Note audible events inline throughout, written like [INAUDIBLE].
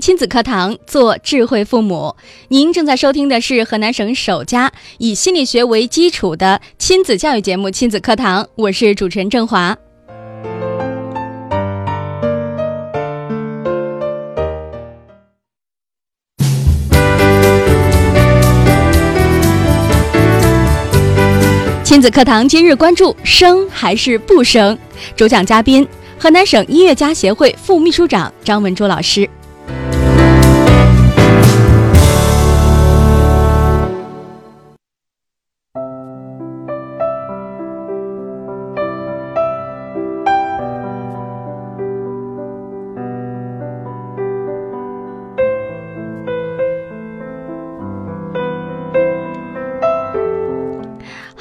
亲子课堂，做智慧父母。您正在收听的是河南省首家以心理学为基础的亲子教育节目《亲子课堂》，我是主持人郑华。亲子课堂今日关注：生还是不生？主讲嘉宾：河南省音乐家协会副秘书长张文珠老师。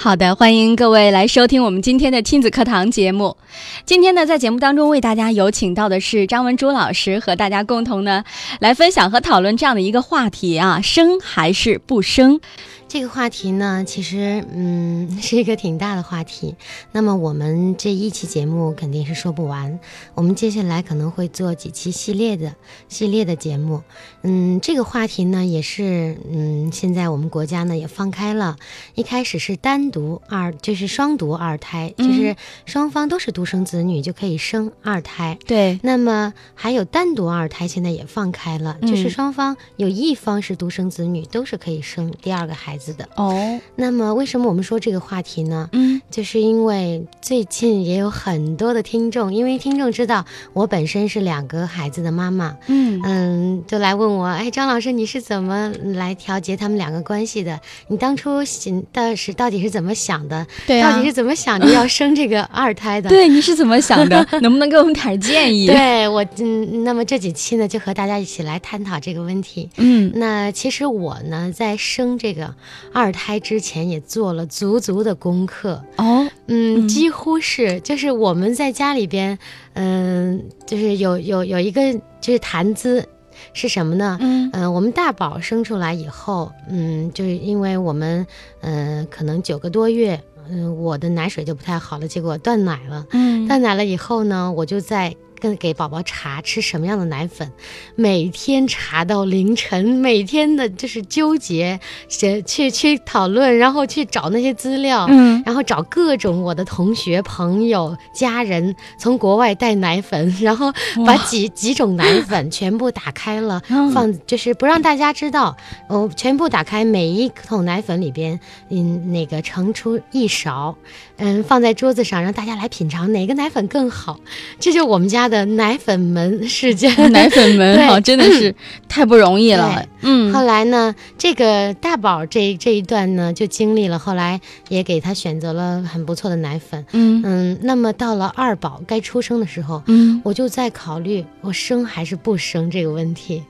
好的，欢迎各位来收听我们今天的亲子课堂节目。今天呢，在节目当中为大家有请到的是张文珠老师，和大家共同呢来分享和讨论这样的一个话题啊：生还是不生？这个话题呢，其实嗯 [LAUGHS] 是一个挺大的话题。那么我们这一期节目肯定是说不完，我们接下来可能会做几期系列的系列的节目。嗯，这个话题呢，也是嗯现在我们国家呢也放开了。一开始是单独二，就是双独二胎，就是双方都是独生子女就可以生二胎。对。那么还有单独二胎，现在也放开了，就是双方有一方是独生子女，都是可以生第二个孩子。的哦，那么为什么我们说这个话题呢？嗯，就是因为最近也有很多的听众，因为听众知道我本身是两个孩子的妈妈，嗯嗯，就来问我，哎，张老师你是怎么来调节他们两个关系的？你当初想的是到底是怎么想的？对到底是怎么想着要生这个二胎的？对，你是怎么想的？[LAUGHS] 能不能给我们点建议？对我，嗯，那么这几期呢，就和大家一起来探讨这个问题。嗯，那其实我呢，在生这个。二胎之前也做了足足的功课哦，嗯，几乎是就是我们在家里边，嗯，就是有有有一个就是谈资，是什么呢？嗯嗯，我们大宝生出来以后，嗯，就是因为我们嗯可能九个多月，嗯，我的奶水就不太好了，结果断奶了。嗯，断奶了以后呢，我就在。跟给宝宝查吃什么样的奶粉，每天查到凌晨，每天的就是纠结，去去去讨论，然后去找那些资料，嗯，然后找各种我的同学、朋友、家人从国外带奶粉，然后把几几种奶粉全部打开了，放就是不让大家知道，哦，全部打开每一桶奶粉里边，嗯，那个盛出一勺，嗯，放在桌子上让大家来品尝哪个奶粉更好，这就是我们家。的奶粉门事件，[LAUGHS] 奶粉门好，真的是太不容易了。嗯，后来呢，这个大宝这这一段呢，就经历了，后来也给他选择了很不错的奶粉。嗯嗯，那么到了二宝该出生的时候，嗯，我就在考虑我生还是不生这个问题。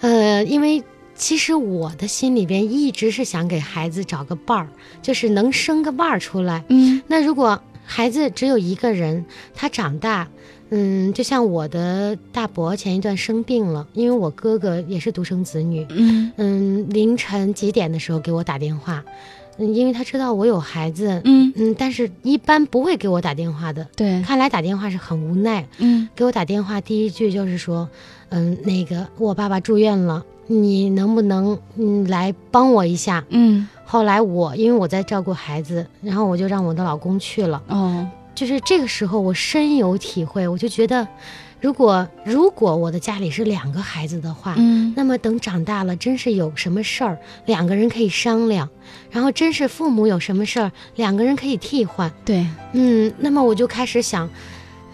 呃，因为其实我的心里边一直是想给孩子找个伴儿，就是能生个伴儿出来。嗯，那如果孩子只有一个人，他长大。嗯，就像我的大伯前一段生病了，因为我哥哥也是独生子女。嗯嗯，凌晨几点的时候给我打电话，嗯，因为他知道我有孩子。嗯嗯，但是一般不会给我打电话的。对，看来打电话是很无奈。嗯，给我打电话第一句就是说，嗯，那个我爸爸住院了，你能不能嗯来帮我一下？嗯，后来我因为我在照顾孩子，然后我就让我的老公去了。哦。就是这个时候，我深有体会。我就觉得，如果如果我的家里是两个孩子的话，嗯，那么等长大了，真是有什么事儿，两个人可以商量；然后真是父母有什么事儿，两个人可以替换。对，嗯，那么我就开始想。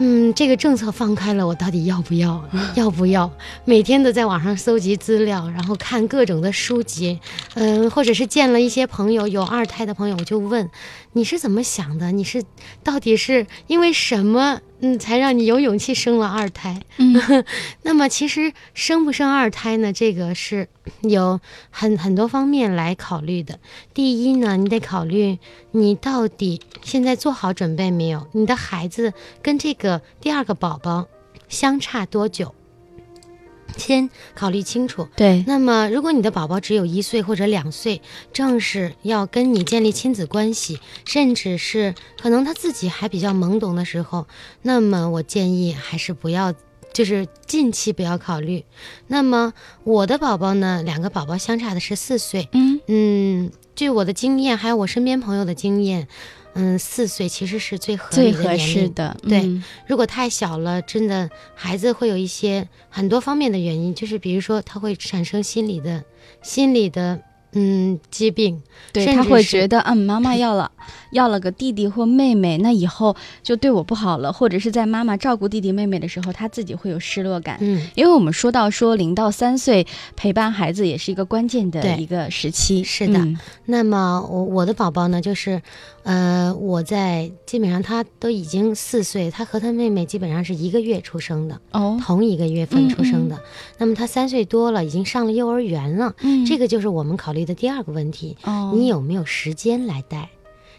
嗯，这个政策放开了，我到底要不要？要不要？每天都在网上搜集资料，然后看各种的书籍，嗯，或者是见了一些朋友有二胎的朋友，我就问，你是怎么想的？你是到底是因为什么嗯，才让你有勇气生了二胎。嗯，[LAUGHS] 那么其实生不生二胎呢？这个是有很很多方面来考虑的。第一呢，你得考虑你到底现在做好准备没有？你的孩子跟这个第二个宝宝相差多久？先考虑清楚。对，那么如果你的宝宝只有一岁或者两岁，正是要跟你建立亲子关系，甚至是可能他自己还比较懵懂的时候，那么我建议还是不要，就是近期不要考虑。那么我的宝宝呢，两个宝宝相差的是四岁。嗯嗯，据我的经验，还有我身边朋友的经验。嗯，四岁其实是最合最合适的。对，如果太小了，真的孩子会有一些很多方面的原因，就是比如说他会产生心理的、心理的。嗯，疾病，对他会觉得，嗯，妈妈要了，要了个弟弟或妹妹，那以后就对我不好了，或者是在妈妈照顾弟弟妹妹的时候，他自己会有失落感。嗯，因为我们说到说零到三岁陪伴孩子也是一个关键的一个时期。是的，那么我我的宝宝呢，就是，呃，我在基本上他都已经四岁，他和他妹妹基本上是一个月出生的，哦，同一个月份出生的。那么他三岁多了，已经上了幼儿园了。嗯，这个就是我们考虑。的第二个问题，你有没有时间来带？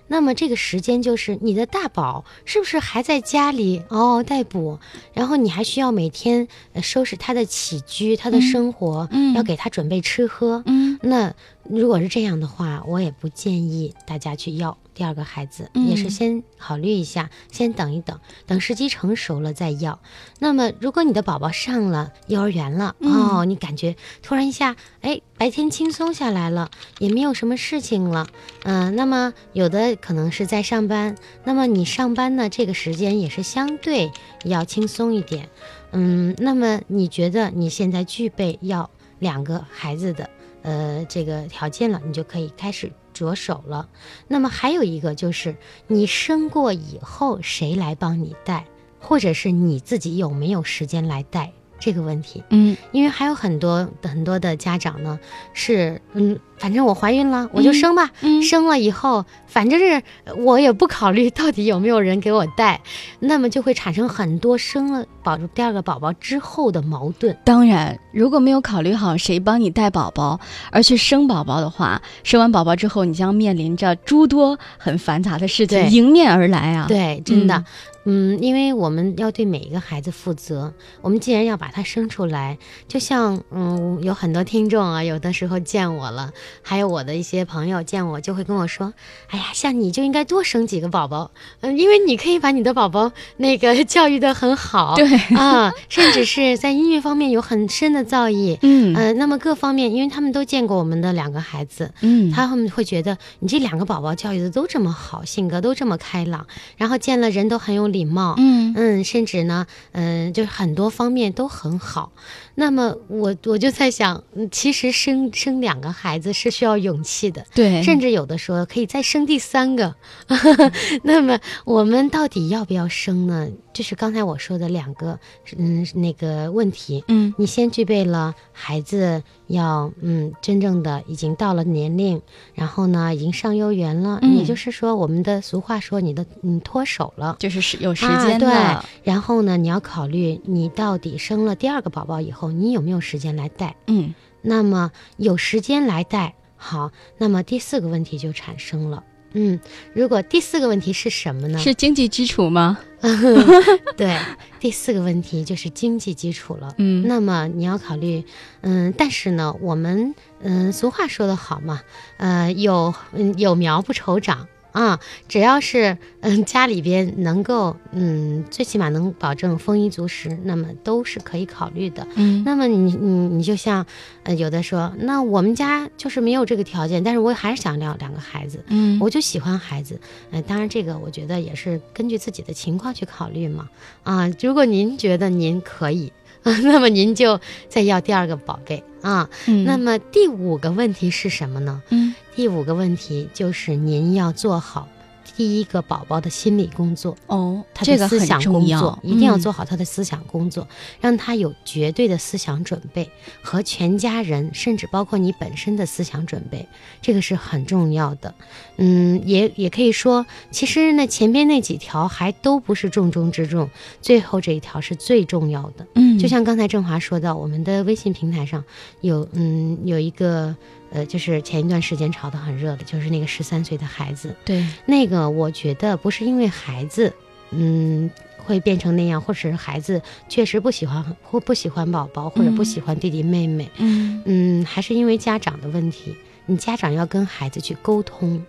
那么这个时间就是你的大宝是不是还在家里嗷嗷待哺？然后你还需要每天收拾他的起居、他的生活，要给他准备吃喝。嗯，那如果是这样的话，我也不建议大家去要。第二个孩子也是先考虑一下，先等一等，等时机成熟了再要。那么，如果你的宝宝上了幼儿园了哦，你感觉突然一下，哎，白天轻松下来了，也没有什么事情了，嗯，那么有的可能是在上班，那么你上班呢，这个时间也是相对要轻松一点，嗯，那么你觉得你现在具备要两个孩子的呃这个条件了，你就可以开始。着手了，那么还有一个就是，你生过以后谁来帮你带，或者是你自己有没有时间来带这个问题？嗯，因为还有很多很多的家长呢，是嗯。反正我怀孕了，我就生吧。生了以后，反正是我也不考虑到底有没有人给我带，那么就会产生很多生了宝第二个宝宝之后的矛盾。当然，如果没有考虑好谁帮你带宝宝，而去生宝宝的话，生完宝宝之后，你将面临着诸多很繁杂的事情迎面而来啊！对，真的，嗯，因为我们要对每一个孩子负责。我们既然要把他生出来，就像嗯，有很多听众啊，有的时候见我了。还有我的一些朋友见我就会跟我说：“哎呀，像你就应该多生几个宝宝，嗯，因为你可以把你的宝宝那个 [LAUGHS] 教育的很好，对啊，甚至是在音乐方面有很深的造诣，嗯呃，那么各方面，因为他们都见过我们的两个孩子，嗯，他们会觉得你这两个宝宝教育的都这么好，性格都这么开朗，然后见了人都很有礼貌，嗯嗯，甚至呢，嗯，就是很多方面都很好。那么我我就在想，其实生生两个孩子。是需要勇气的，对，甚至有的说可以再生第三个。[LAUGHS] 那么我们到底要不要生呢？就是刚才我说的两个，嗯，那个问题，嗯，你先具备了孩子要，嗯，真正的已经到了年龄，然后呢，已经上幼儿园了，也就是说，我们的俗话说，你的你脱手了，就是是有时间对。然后呢，你要考虑你到底生了第二个宝宝以后，你有没有时间来带，嗯。那么有时间来带好，那么第四个问题就产生了。嗯，如果第四个问题是什么呢？是经济基础吗？[LAUGHS] 对，第四个问题就是经济基础了。嗯，那么你要考虑，嗯，但是呢，我们嗯，俗话说得好嘛，呃，有嗯有苗不愁长。啊，只要是嗯家里边能够嗯最起码能保证丰衣足食，那么都是可以考虑的。嗯，那么你你你就像呃有的说，那我们家就是没有这个条件，但是我还是想要两个孩子。嗯，我就喜欢孩子。嗯，当然这个我觉得也是根据自己的情况去考虑嘛。啊，如果您觉得您可以，那么您就再要第二个宝贝啊。嗯，那么第五个问题是什么呢？嗯。第五个问题就是您要做好第一个宝宝的心理工作哦，他的思想工作一定要做好他的思想工作，让他有绝对的思想准备和全家人，甚至包括你本身的思想准备，这个是很重要的。嗯，也也可以说，其实那前边那几条还都不是重中之重，最后这一条是最重要的。嗯，就像刚才郑华说到，我们的微信平台上有嗯有一个。呃，就是前一段时间炒得很热的，就是那个十三岁的孩子。对，那个我觉得不是因为孩子，嗯，会变成那样，或者是孩子确实不喜欢或不喜欢宝宝，或者不喜欢弟弟妹妹。嗯嗯，还是因为家长的问题。你家长要跟孩子去沟通，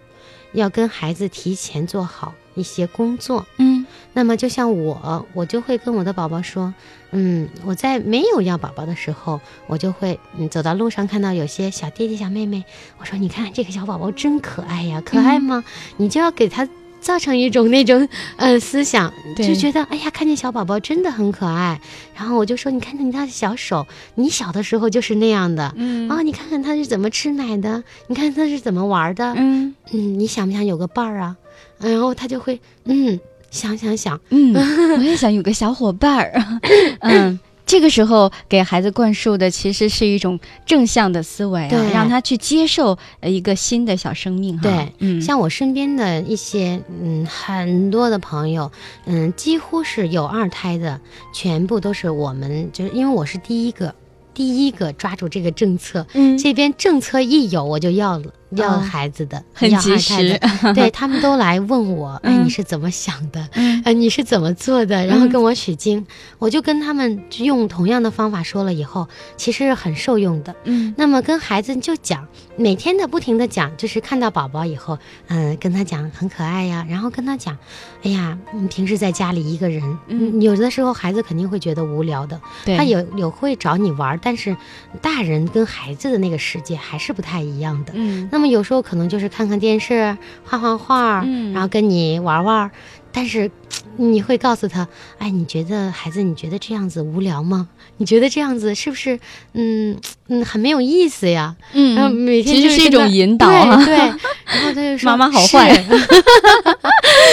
要跟孩子提前做好一些工作。嗯。那么就像我，我就会跟我的宝宝说，嗯，我在没有要宝宝的时候，我就会嗯走到路上看到有些小弟弟小妹妹，我说你看这个小宝宝真可爱呀，可爱吗？你就要给他造成一种那种呃思想，就觉得哎呀，看见小宝宝真的很可爱。然后我就说，你看看你的小手，你小的时候就是那样的，嗯哦，你看看他是怎么吃奶的，你看他是怎么玩的，嗯嗯，你想不想有个伴儿啊？然后他就会嗯。想想想，嗯，我也想有个小伙伴儿，[LAUGHS] 嗯，这个时候给孩子灌输的其实是一种正向的思维啊，让他去接受一个新的小生命。对，嗯，像我身边的一些，嗯，很多的朋友，嗯，几乎是有二胎的，全部都是我们，就是因为我是第一个，第一个抓住这个政策，嗯，这边政策一有我就要了。要孩子的，很及时，[LAUGHS] 对他们都来问我，哎，你是怎么想的？哎，你是怎么做的？然后跟我取经，我就跟他们用同样的方法说了以后，其实是很受用的。嗯，那么跟孩子就讲，每天的不停的讲，就是看到宝宝以后，嗯，跟他讲很可爱呀，然后跟他讲，哎呀，你平时在家里一个人，嗯，有的时候孩子肯定会觉得无聊的，他有有会找你玩，但是大人跟孩子的那个世界还是不太一样的。嗯，那。那么有时候可能就是看看电视、画画画，然后跟你玩玩，但是你会告诉他，哎，你觉得孩子，你觉得这样子无聊吗？你觉得这样子是不是，嗯嗯，很没有意思呀？嗯，然后每天其实是一种引导啊，对。然后他就说妈妈好坏，[LAUGHS]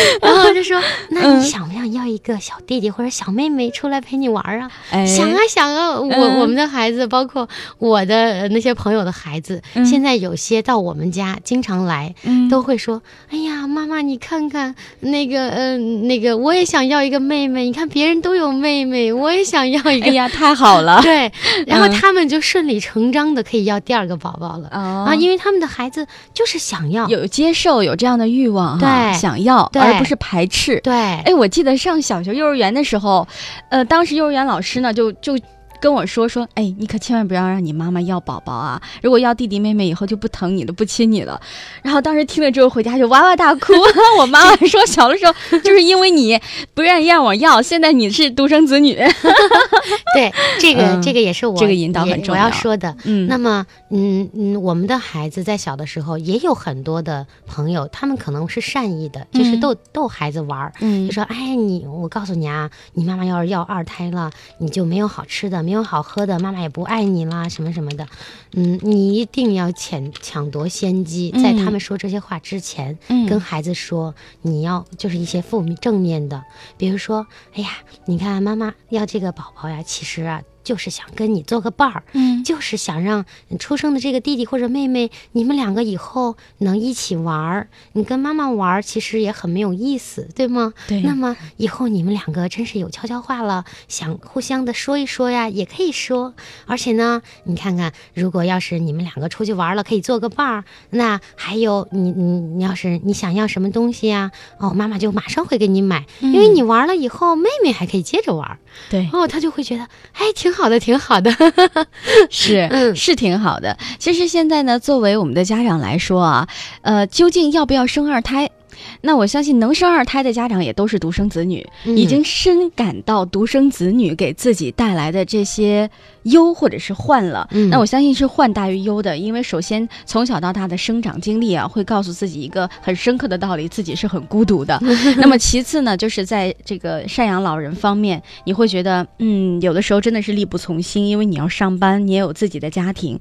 [LAUGHS] 然后就说那你想不想要一个小弟弟或者小妹妹出来陪你玩啊？想啊想啊，我我们的孩子，包括我的那些朋友的孩子，现在有些到我们家经常来，都会说，哎呀，妈妈你看看那个，嗯，那个我也想要一个妹妹，你看别人都有妹妹，我也想要一个。哎呀，太好了。[LAUGHS] 对，然后他们就顺理成章的可以要第二个宝宝了啊，因为他们的孩子就是想要。有接受有这样的欲望哈，想要而不是排斥。对，哎，我记得上小学、幼儿园的时候，呃，当时幼儿园老师呢就就。跟我说说，哎，你可千万不要让你妈妈要宝宝啊！如果要弟弟妹妹，以后就不疼你了，不亲你了。然后当时听了之后回家就哇哇大哭。[LAUGHS] 我妈妈说，小的时候就是因为你不愿意让我要，现在你是独生子女。[LAUGHS] 对，这个这个也是我这个引导很重要。我要说的，嗯，那么，嗯嗯，我们的孩子在小的时候也有很多的朋友，他们可能是善意的，就是逗逗孩子玩儿，就说，哎，你我告诉你啊，你妈妈要是要二胎了，你就没有好吃的。没有好喝的，妈妈也不爱你啦，什么什么的，嗯，你一定要抢抢夺先机，在他们说这些话之前，嗯。跟孩子说，你要就是一些负面正面的，比如说，哎呀，你看妈妈要这个宝宝呀，其实啊。就是想跟你做个伴儿，嗯，就是想让出生的这个弟弟或者妹妹，你们两个以后能一起玩儿。你跟妈妈玩儿，其实也很没有意思，对吗？对。那么以后你们两个真是有悄悄话了，想互相的说一说呀，也可以说。而且呢，你看看，如果要是你们两个出去玩了，可以做个伴儿。那还有你，你，你要是你想要什么东西呀？哦，妈妈就马上会给你买，因为你玩了以后，妹妹还可以接着玩。对。哦，她就会觉得，哎，挺。好的，挺好的，[LAUGHS] 是，[LAUGHS] 嗯，是挺好的。其实现在呢，作为我们的家长来说啊，呃，究竟要不要生二胎？那我相信能生二胎的家长也都是独生子女，已经深感到独生子女给自己带来的这些忧或者是患了。那我相信是患大于忧的，因为首先从小到大的生长经历啊，会告诉自己一个很深刻的道理：自己是很孤独的。[LAUGHS] 那么其次呢，就是在这个赡养老人方面，你会觉得，嗯，有的时候真的是力不从心，因为你要上班，你也有自己的家庭，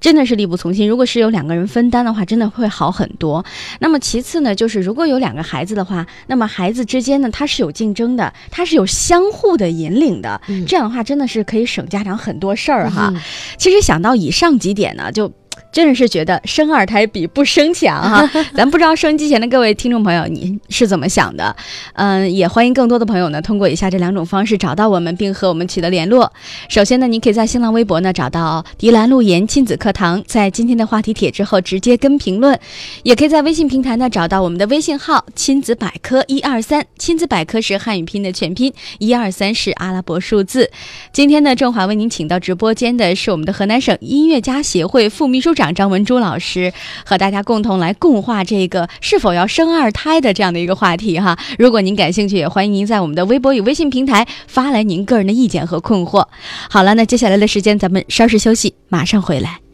真的是力不从心。如果是有两个人分担的话，真的会好很多。那么其次呢，就是如果有两个孩子的话，那么孩子之间呢，他是有竞争的，他是有相互的引领的，这样的话真的是可以省家长很多事儿哈。其实想到以上几点呢，就。真的是觉得生二胎比不生强哈，[LAUGHS] 咱不知道收音机前的各位听众朋友你是怎么想的？嗯，也欢迎更多的朋友呢通过以下这两种方式找到我们，并和我们取得联络。首先呢，您可以在新浪微博呢找到“迪兰路言亲子课堂”，在今天的话题帖之后直接跟评论；也可以在微信平台呢找到我们的微信号“亲子百科一二三”，亲子百科是汉语拼音的全拼，一二三是阿拉伯数字。今天呢，郑华为您请到直播间的是我们的河南省音乐家协会副秘书。长张文珠老师和大家共同来共话这个是否要生二胎的这样的一个话题哈。如果您感兴趣，也欢迎您在我们的微博与微信平台发来您个人的意见和困惑。好了，那接下来的时间咱们稍事休息，马上回来。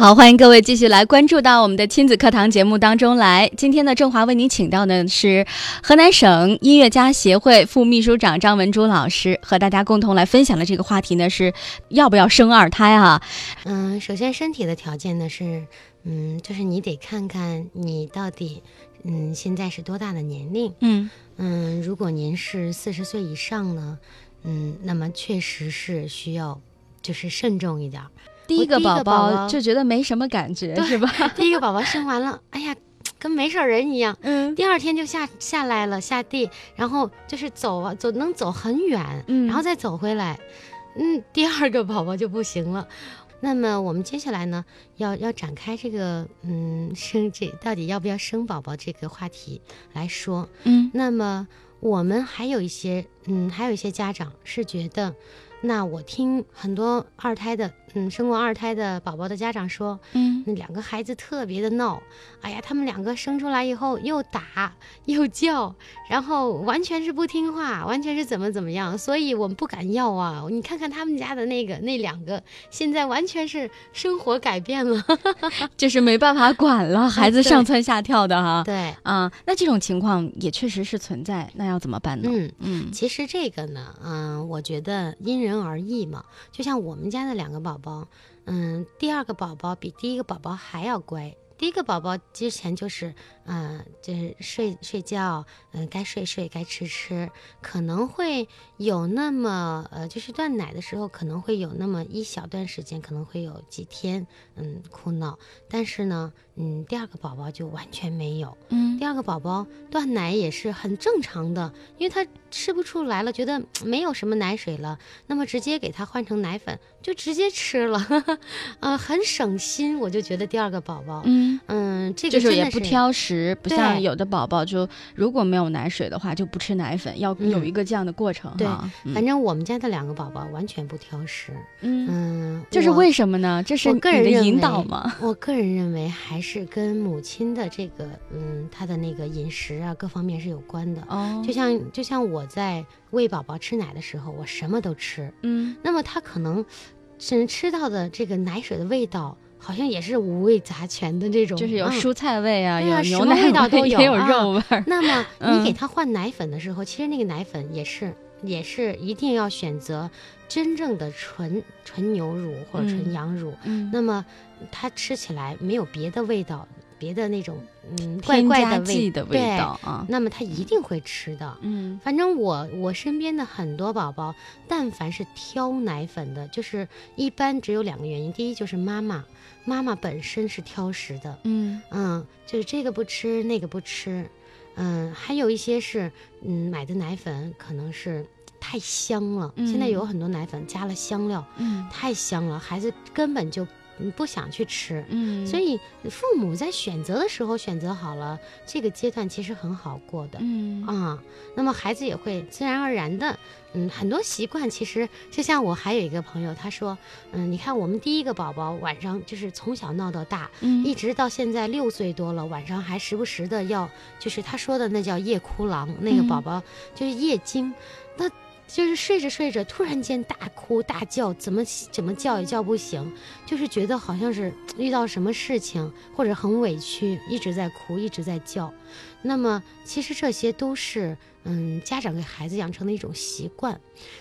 好，欢迎各位继续来关注到我们的亲子课堂节目当中来。今天呢，郑华为您请到的是河南省音乐家协会副秘书长张文珠老师，和大家共同来分享的这个话题呢是要不要生二胎啊？嗯，首先身体的条件呢是，嗯，就是你得看看你到底，嗯，现在是多大的年龄？嗯嗯，如果您是四十岁以上呢，嗯，那么确实是需要就是慎重一点儿。第一个宝宝就觉得没什么感觉，是吧？[LAUGHS] 第一个宝宝生完了，哎呀，跟没事人一样。嗯。第二天就下下来了，下地，然后就是走啊，走能走很远，嗯，然后再走回来。嗯，第二个宝宝就不行了。那么我们接下来呢，要要展开这个，嗯，生这到底要不要生宝宝这个话题来说。嗯。那么我们还有一些，嗯，还有一些家长是觉得。那我听很多二胎的，嗯，生过二胎的宝宝的家长说，嗯，那两个孩子特别的闹，哎呀，他们两个生出来以后又打又叫，然后完全是不听话，完全是怎么怎么样，所以我们不敢要啊。你看看他们家的那个那两个，现在完全是生活改变了，[LAUGHS] 就是没办法管了，孩子上蹿下跳的哈。对，啊，那这种情况也确实是存在，那要怎么办呢？嗯嗯，其实这个呢，嗯，我觉得因人。人而异嘛，就像我们家的两个宝宝，嗯，第二个宝宝比第一个宝宝还要乖。第一个宝宝之前就是，嗯，就是睡睡觉，嗯，该睡睡，该吃吃，可能会有那么，呃，就是断奶的时候，可能会有那么一小段时间，可能会有几天，嗯，哭闹。但是呢，嗯，第二个宝宝就完全没有，嗯，第二个宝宝断奶也是很正常的，因为他吃不出来了，觉得没有什么奶水了，那么直接给他换成奶粉，就直接吃了，啊，[LAUGHS] 很省心。我就觉得第二个宝宝，嗯。嗯，这个就是也不挑食，不像有的宝宝就如果没有奶水的话就不吃奶粉，要有一个这样的过程。对，反正我们家的两个宝宝完全不挑食。嗯，这是为什么呢？这是个人的引导吗？我个人认为还是跟母亲的这个嗯，她的那个饮食啊各方面是有关的。哦，就像就像我在喂宝宝吃奶的时候，我什么都吃。嗯，那么他可能只吃到的这个奶水的味道。好像也是五味杂全的这种，就是有蔬菜味啊，有牛奶味道都有，也有肉味。那么你给他换奶粉的时候，其实那个奶粉也是也是一定要选择真正的纯纯牛乳或者纯羊乳。嗯，那么它吃起来没有别的味道。别的那种嗯怪怪的味的味道啊，那么他一定会吃的。嗯，反正我我身边的很多宝宝，但凡是挑奶粉的，就是一般只有两个原因：第一就是妈妈，妈妈本身是挑食的，嗯嗯，就是这个不吃那个不吃，嗯，还有一些是嗯买的奶粉可能是太香了，现在有很多奶粉加了香料，嗯，太香了，孩子根本就。你不想去吃，嗯，所以父母在选择的时候选择好了，这个阶段其实很好过的，嗯。啊，那么孩子也会自然而然的，嗯，很多习惯其实就像我还有一个朋友，他说，嗯，你看我们第一个宝宝晚上就是从小闹到大，嗯，一直到现在六岁多了，晚上还时不时的要，就是他说的那叫夜哭狼，那个宝宝就是夜惊，那。就是睡着睡着，突然间大哭大叫，怎么怎么叫也叫不醒，就是觉得好像是遇到什么事情或者很委屈，一直在哭，一直在叫。那么其实这些都是嗯家长给孩子养成的一种习惯。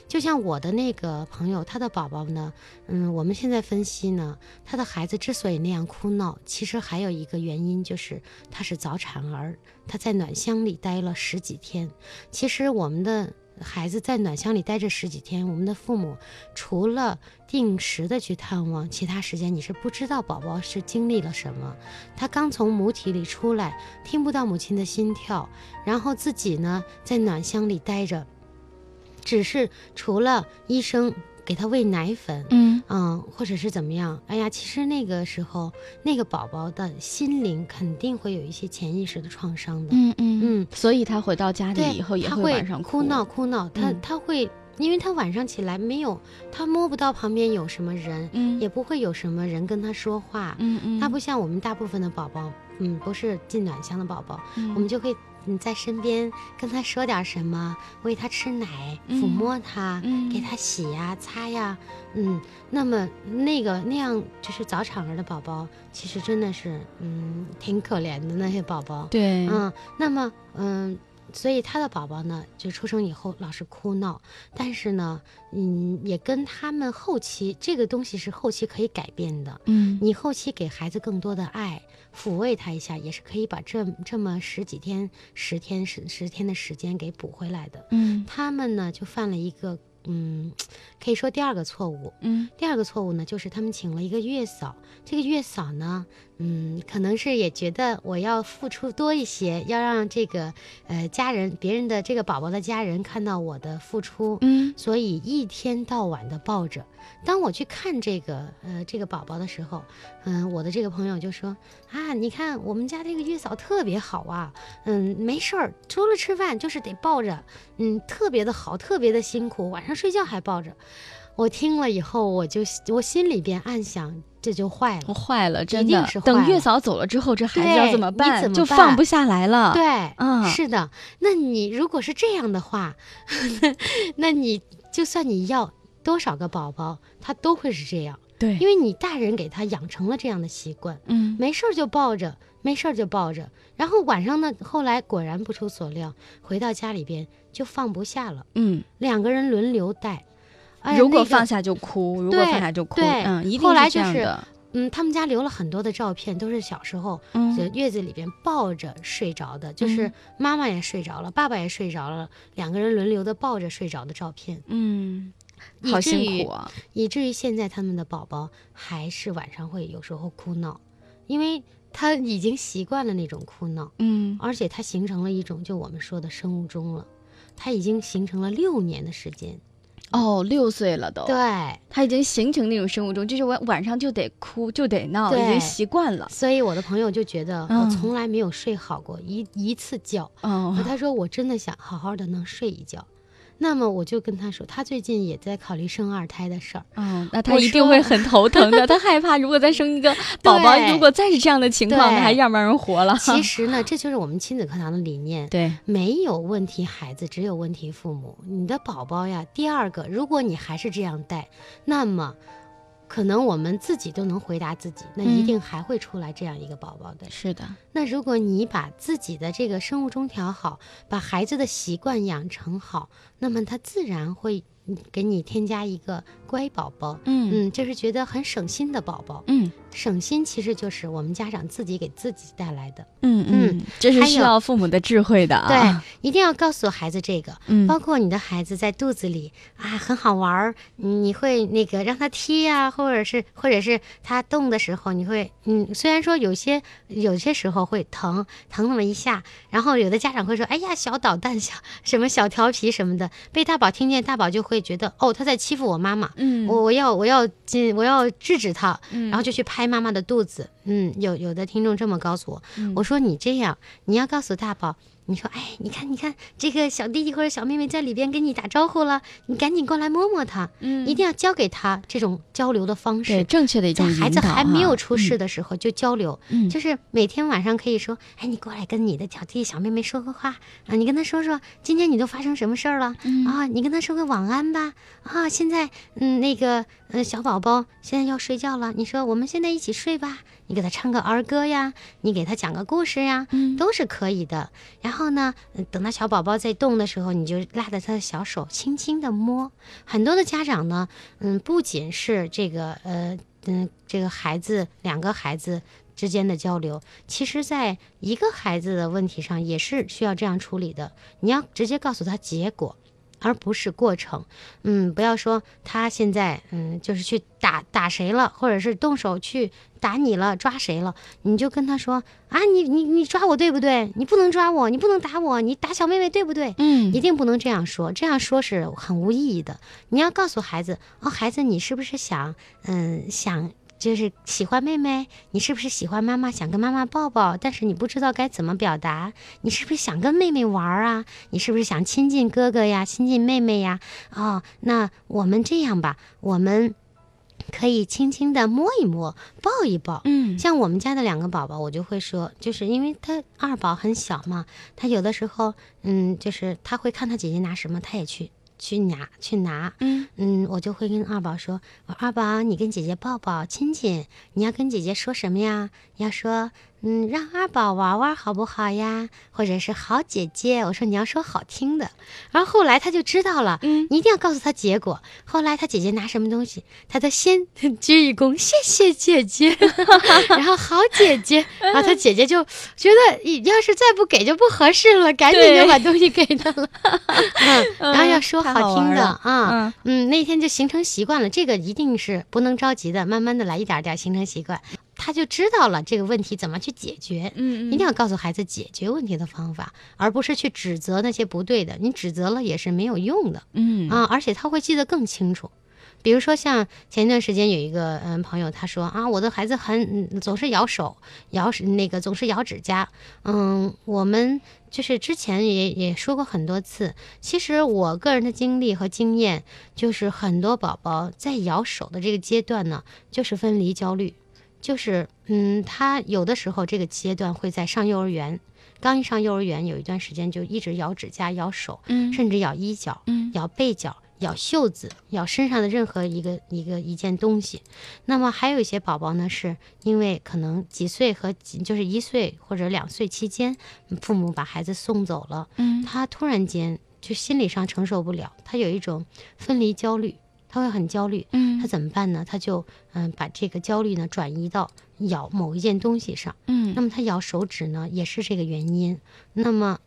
就像我的那个朋友，他的宝宝呢，嗯，我们现在分析呢，他的孩子之所以那样哭闹，其实还有一个原因就是他是早产儿，他在暖箱里待了十几天。其实我们的。孩子在暖箱里待着十几天，我们的父母除了定时的去探望，其他时间你是不知道宝宝是经历了什么。他刚从母体里出来，听不到母亲的心跳，然后自己呢在暖箱里待着，只是除了医生。给他喂奶粉，嗯。嗯，或者是怎么样？哎呀，其实那个时候，那个宝宝的心灵肯定会有一些潜意识的创伤的，嗯嗯。嗯，所以他回到家里以后也会晚上哭。闹哭闹，他他会，因为他晚上起来没有，他摸不到旁边有什么人，嗯，也不会有什么人跟他说话，嗯嗯，他不像我们大部分的宝宝，嗯，不是进暖箱的宝宝，我们就可以。你在身边跟他说点什么，喂他吃奶，抚摸他，给他洗呀、擦呀，嗯，那么那个那样就是早产儿的宝宝，其实真的是嗯挺可怜的那些宝宝，对，嗯，那么嗯。所以他的宝宝呢，就出生以后老是哭闹，但是呢，嗯，也跟他们后期这个东西是后期可以改变的，嗯，你后期给孩子更多的爱，抚慰他一下，也是可以把这这么十几天、十天、十十天的时间给补回来的，嗯，他们呢就犯了一个。嗯，可以说第二个错误。嗯，第二个错误呢，就是他们请了一个月嫂。这个月嫂呢，嗯，可能是也觉得我要付出多一些，要让这个呃家人、别人的这个宝宝的家人看到我的付出。嗯，所以一天到晚的抱着。当我去看这个呃这个宝宝的时候，嗯，我的这个朋友就说啊，你看我们家这个月嫂特别好啊，嗯，没事儿，除了吃饭就是得抱着，嗯，特别的好，特别的辛苦，晚上睡觉还抱着。我听了以后，我就我心里边暗想，这就坏了，坏了，真的。等月嫂走了之后，这孩子要怎么办？就放不下来了。对，嗯，是的。那你如果是这样的话，[LAUGHS] 那你就算你要。多少个宝宝，他都会是这样，对，因为你大人给他养成了这样的习惯，嗯，没事儿就抱着，没事儿就抱着，然后晚上呢，后来果然不出所料，回到家里边就放不下了，嗯，两个人轮流带，如果放下就哭，如果放下就哭，嗯，一定是这样的，嗯，他们家留了很多的照片，都是小时候在月子里边抱着睡着的，就是妈妈也睡着了，爸爸也睡着了，两个人轮流的抱着睡着的照片，嗯。好辛苦啊！以至于现在他们的宝宝还是晚上会有时候哭闹，因为他已经习惯了那种哭闹，嗯，而且他形成了一种就我们说的生物钟了，他已经形成了六年的时间，哦，六岁了都，对，他已经形成那种生物钟，就是晚晚上就得哭就得闹，已经习惯了。所以我的朋友就觉得我从来没有睡好过一一次觉，哦，他说我真的想好好的能睡一觉。那么我就跟他说，他最近也在考虑生二胎的事儿。嗯，那他一定会很头疼的。他害怕，如果再生一个 [LAUGHS] 宝宝，如果再是这样的情况，那还让不让人活了？其实呢，[LAUGHS] 这就是我们亲子课堂的理念。对，没有问题孩子，只有问题父母。你的宝宝呀，第二个，如果你还是这样带，那么。可能我们自己都能回答自己，那一定还会出来这样一个宝宝的。是的，那如果你把自己的这个生物钟调好，把孩子的习惯养成好，那么他自然会。给你添加一个乖宝宝，嗯。嗯，就是觉得很省心的宝宝，嗯，省心其实就是我们家长自己给自己带来的，嗯嗯，这是需要父母的智慧的啊，对，一定要告诉孩子这个，嗯，包括你的孩子在肚子里啊很好玩儿，你会那个让他踢呀，或者是或者是他动的时候，你会，嗯，虽然说有些有些时候会疼疼那么一下，然后有的家长会说，哎呀小捣蛋小 [LAUGHS] 什么小调皮什么的，被大宝听见，大宝就会。觉得哦，他在欺负我妈妈，嗯，我我要我要进我要制止他，然后就去拍妈妈的肚子，嗯，有有的听众这么告诉我，我说你这样，你要告诉大宝，你说，哎，你看，你看，这个小弟弟或者小妹妹在里边跟你打招呼了，你赶紧过来摸摸他。嗯，一定要教给他这种交流的方式，对，正确的一种孩子还没有出世的时候就交流，就是每天晚上可以说，哎，你过来跟你的小弟弟小妹妹说个话啊，你跟他说说今天你都发生什么事儿了啊，你跟他说个晚安吧啊，现在嗯那个呃小宝宝现在要睡觉了，你说我们现在一起睡吧。你给他唱个儿歌呀，你给他讲个故事呀，都是可以的。然后呢，等到小宝宝在动的时候，你就拉着他的小手，轻轻的摸。很多的家长呢，嗯，不仅是这个，呃，嗯，这个孩子两个孩子之间的交流，其实在一个孩子的问题上也是需要这样处理的。你要直接告诉他结果。而不是过程，嗯，不要说他现在，嗯，就是去打打谁了，或者是动手去打你了，抓谁了，你就跟他说啊，你你你抓我对不对？你不能抓我，你不能打我，你打小妹妹对不对？嗯，一定不能这样说，这样说是很无意义的。你要告诉孩子，哦，孩子，你是不是想，嗯，想。就是喜欢妹妹，你是不是喜欢妈妈？想跟妈妈抱抱，但是你不知道该怎么表达。你是不是想跟妹妹玩啊？你是不是想亲近哥哥呀，亲近妹妹呀？哦，那我们这样吧，我们可以轻轻的摸一摸，抱一抱。嗯，像我们家的两个宝宝，我就会说，就是因为他二宝很小嘛，他有的时候，嗯，就是他会看他姐姐拿什么，他也去。去拿去拿，嗯嗯，我就会跟二宝说：“我二宝，你跟姐姐抱抱亲亲，你要跟姐姐说什么呀？要说。”嗯，让二宝玩玩好不好呀？或者是好姐姐，我说你要说好听的。然后后来他就知道了，嗯，你一定要告诉他结果。后来他姐姐拿什么东西，他都先鞠一躬，谢谢姐姐，[LAUGHS] 然后好姐姐，[LAUGHS] 然后他姐姐就觉得，要是再不给就不合适了，赶紧就把东西给他了。[LAUGHS] 嗯，然后要说好听的啊，嗯，那天就形成习惯了。这个一定是不能着急的，慢慢的来，一点点形成习惯。他就知道了这个问题怎么去解决，嗯，一定要告诉孩子解决问题的方法，而不是去指责那些不对的。你指责了也是没有用的，嗯啊，而且他会记得更清楚。比如说像前一段时间有一个嗯朋友，他说啊，我的孩子很总是咬手，咬那个总是咬指甲，嗯，我们就是之前也也说过很多次，其实我个人的经历和经验就是，很多宝宝在咬手的这个阶段呢，就是分离焦虑。就是，嗯，他有的时候这个阶段会在上幼儿园，刚一上幼儿园，有一段时间就一直咬指甲、咬手，嗯，甚至咬衣角、嗯，咬背角、咬袖子、咬身上的任何一个一个一件东西。那么还有一些宝宝呢，是因为可能几岁和几就是一岁或者两岁期间，父母把孩子送走了，嗯，他突然间就心理上承受不了，他有一种分离焦虑。他会很焦虑，嗯，他怎么办呢？他就嗯把这个焦虑呢转移到咬某一件东西上，嗯，那么他咬手指呢也是这个原因。那么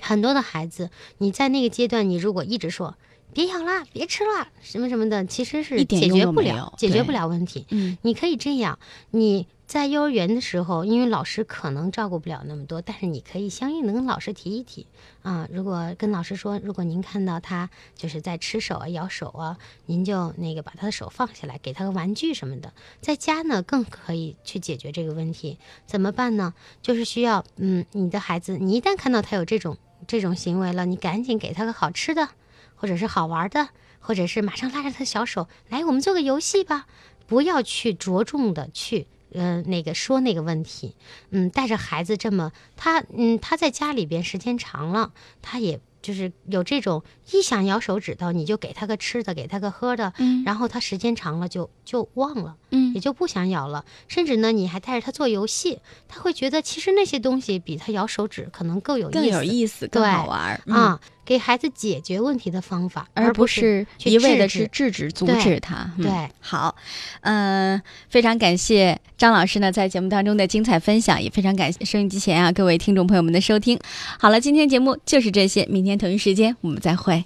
很多的孩子，你在那个阶段，你如果一直说别咬了，别吃了，什么什么的，其实是解决不了，解决不了问题。嗯，你可以这样，你。在幼儿园的时候，因为老师可能照顾不了那么多，但是你可以相应的跟老师提一提啊。如果跟老师说，如果您看到他就是在吃手啊、咬手啊，您就那个把他的手放下来，给他个玩具什么的。在家呢，更可以去解决这个问题。怎么办呢？就是需要，嗯，你的孩子，你一旦看到他有这种这种行为了，你赶紧给他个好吃的，或者是好玩的，或者是马上拉着他小手来，我们做个游戏吧。不要去着重的去。嗯，那个说那个问题，嗯，带着孩子这么他，嗯，他在家里边时间长了，他也就是有这种一想咬手指头，你就给他个吃的，给他个喝的，嗯，然后他时间长了就就忘了，嗯，也就不想咬了，甚至呢，你还带着他做游戏，他会觉得其实那些东西比他咬手指可能更有意思，更有意思，更好玩啊。给孩子解决问题的方法，而不是一味的去制止、阻止他。对，好，嗯，非常感谢张老师呢在节目当中的精彩分享，也非常感谢收音机前啊各位听众朋友们的收听。好了，今天节目就是这些，明天同一时间我们再会。